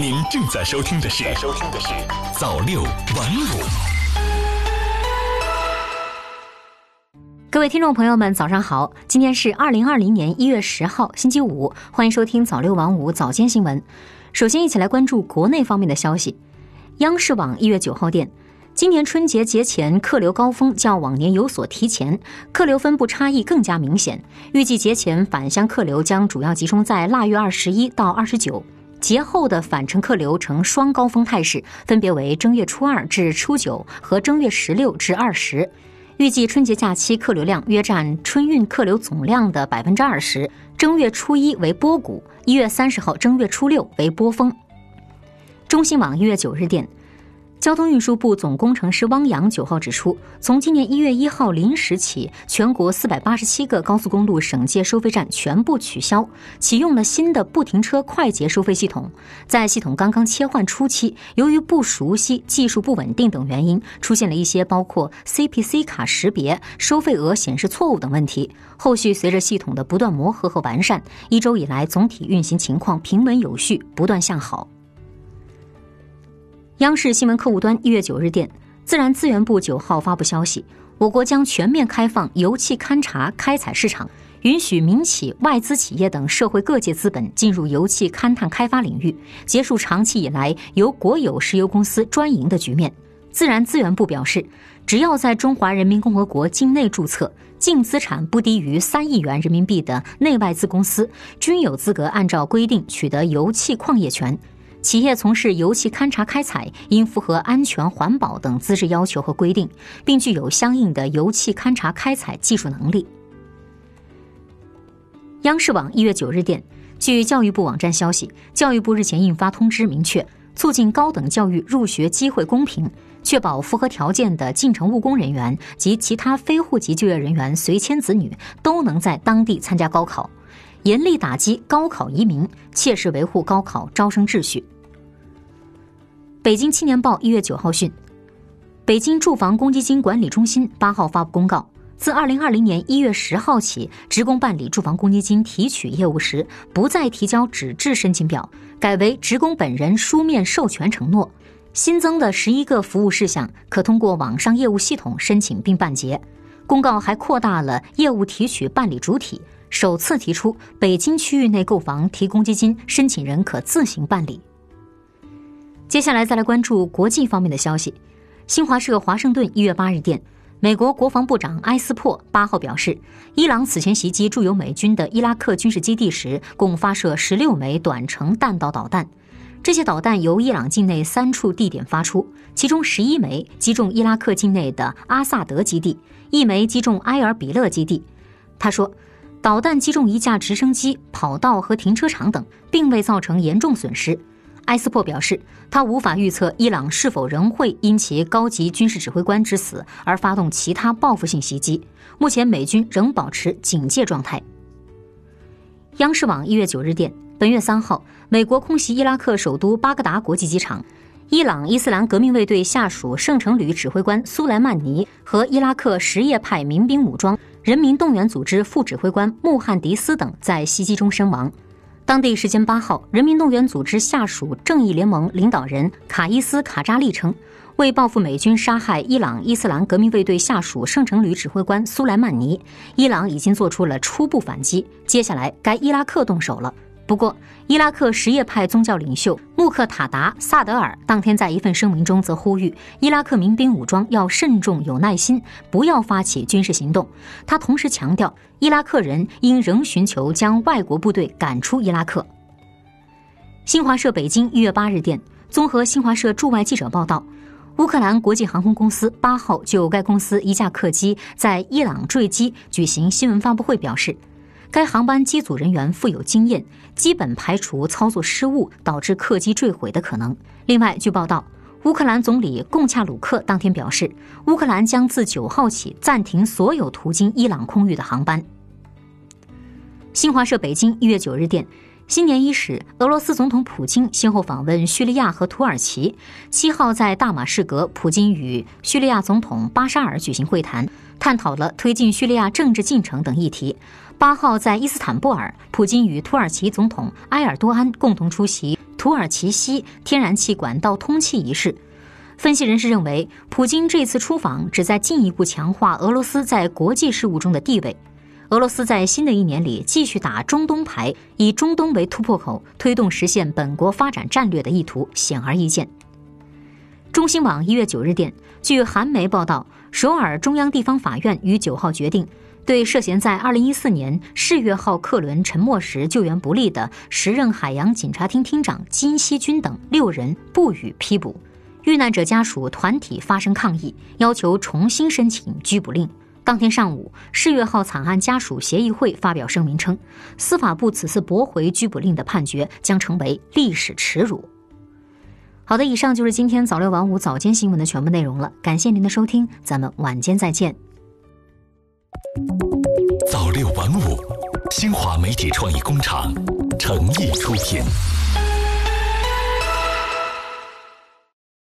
您正在收听的是《收听的是早六晚五》。各位听众朋友们，早上好！今天是二零二零年一月十号，星期五，欢迎收听早六晚五早间新闻。首先，一起来关注国内方面的消息。央视网一月九号电。今年春节节前客流高峰较往年有所提前，客流分布差异更加明显。预计节前返乡客流将主要集中在腊月二十一到二十九，节后的返程客流呈双高峰态势，分别为正月初二至初九和正月十六至二十。预计春节假期客流量约占春运客流总量的百分之二十，正月初一为波谷，一月三十号正月初六为波峰。中新网一月九日电。交通运输部总工程师汪洋九号指出，从今年一月一号零时起，全国四百八十七个高速公路省界收费站全部取消，启用了新的不停车快捷收费系统。在系统刚刚切换初期，由于不熟悉、技术不稳定等原因，出现了一些包括 CPC 卡识别、收费额显示错误等问题。后续随着系统的不断磨合和完善，一周以来总体运行情况平稳有序，不断向好。央视新闻客户端一月九日电，自然资源部九号发布消息，我国将全面开放油气勘查开采市场，允许民企、外资企业等社会各界资本进入油气勘探开发领域，结束长期以来由国有石油公司专营的局面。自然资源部表示，只要在中华人民共和国境内注册、净资产不低于三亿元人民币的内外资公司，均有资格按照规定取得油气矿业权。企业从事油气勘查开采，应符合安全、环保等资质要求和规定，并具有相应的油气勘查开采技术能力。央视网一月九日电，据教育部网站消息，教育部日前印发通知，明确促进高等教育入学机会公平，确保符合条件的进城务工人员及其他非户籍就业人员随迁子女都能在当地参加高考。严厉打击高考移民，切实维护高考招生秩序。北京青年报一月九号讯，北京住房公积金管理中心八号发布公告，自二零二零年一月十号起，职工办理住房公积金提取业务时，不再提交纸质申请表，改为职工本人书面授权承诺。新增的十一个服务事项，可通过网上业务系统申请并办结。公告还扩大了业务提取办理主体。首次提出，北京区域内购房提公积金，申请人可自行办理。接下来再来关注国际方面的消息。新华社华盛顿一月八日电，美国国防部长埃斯珀八号表示，伊朗此前袭击驻有美军的伊拉克军事基地时，共发射十六枚短程弹道导弹，这些导弹由伊朗境内三处地点发出，其中十一枚击中伊拉克境内的阿萨德基地，一枚击中埃尔比勒基地。他说。导弹击中一架直升机、跑道和停车场等，并未造成严重损失。埃斯珀表示，他无法预测伊朗是否仍会因其高级军事指挥官之死而发动其他报复性袭击。目前，美军仍保持警戒状态。央视网一月九日电，本月三号，美国空袭伊拉克首都巴格达国际机场，伊朗伊斯兰革命卫队下属圣城旅指挥官苏莱曼尼和伊拉克什叶派民兵武装。人民动员组织副指挥官穆汉迪斯等在袭击中身亡。当地时间八号，人民动员组织下属正义联盟领导人卡伊斯卡扎利称，为报复美军杀害伊朗伊斯兰革命卫队下属圣城旅指挥官苏莱曼尼，伊朗已经做出了初步反击，接下来该伊拉克动手了。不过，伊拉克什叶派宗教领袖穆克塔达萨德尔当天在一份声明中则呼吁伊拉克民兵武装要慎重、有耐心，不要发起军事行动。他同时强调，伊拉克人应仍寻求将外国部队赶出伊拉克。新华社北京一月八日电，综合新华社驻外记者报道，乌克兰国际航空公司八号就该公司一架客机在伊朗坠机举行新闻发布会，表示。该航班机组人员富有经验，基本排除操作失误导致客机坠毁的可能。另外，据报道，乌克兰总理贡恰鲁克当天表示，乌克兰将自九号起暂停所有途经伊朗空域的航班。新华社北京一月九日电，新年伊始，俄罗斯总统普京先后访问叙利亚和土耳其。七号在大马士革，普京与叙利亚总统巴沙尔举行会谈，探讨了推进叙利亚政治进程等议题。八号在伊斯坦布尔，普京与土耳其总统埃尔多安共同出席土耳其西天然气管道通气仪式。分析人士认为，普京这次出访旨在进一步强化俄罗斯在国际事务中的地位。俄罗斯在新的一年里继续打中东牌，以中东为突破口，推动实现本国发展战略的意图显而易见。中新网一月九日电，据韩媒报道，首尔中央地方法院于九号决定，对涉嫌在二零一四年世越号客轮沉没时救援不力的时任海洋警察厅厅长金熙君等六人不予批捕。遇难者家属团体发生抗议，要求重新申请拘捕令。当天上午，世越号惨案家属协议会发表声明称，司法部此次驳回拘捕令的判决将成为历史耻辱。好的，以上就是今天早六晚五早间新闻的全部内容了，感谢您的收听，咱们晚间再见。早六晚五，新华媒体创意工厂诚意出品。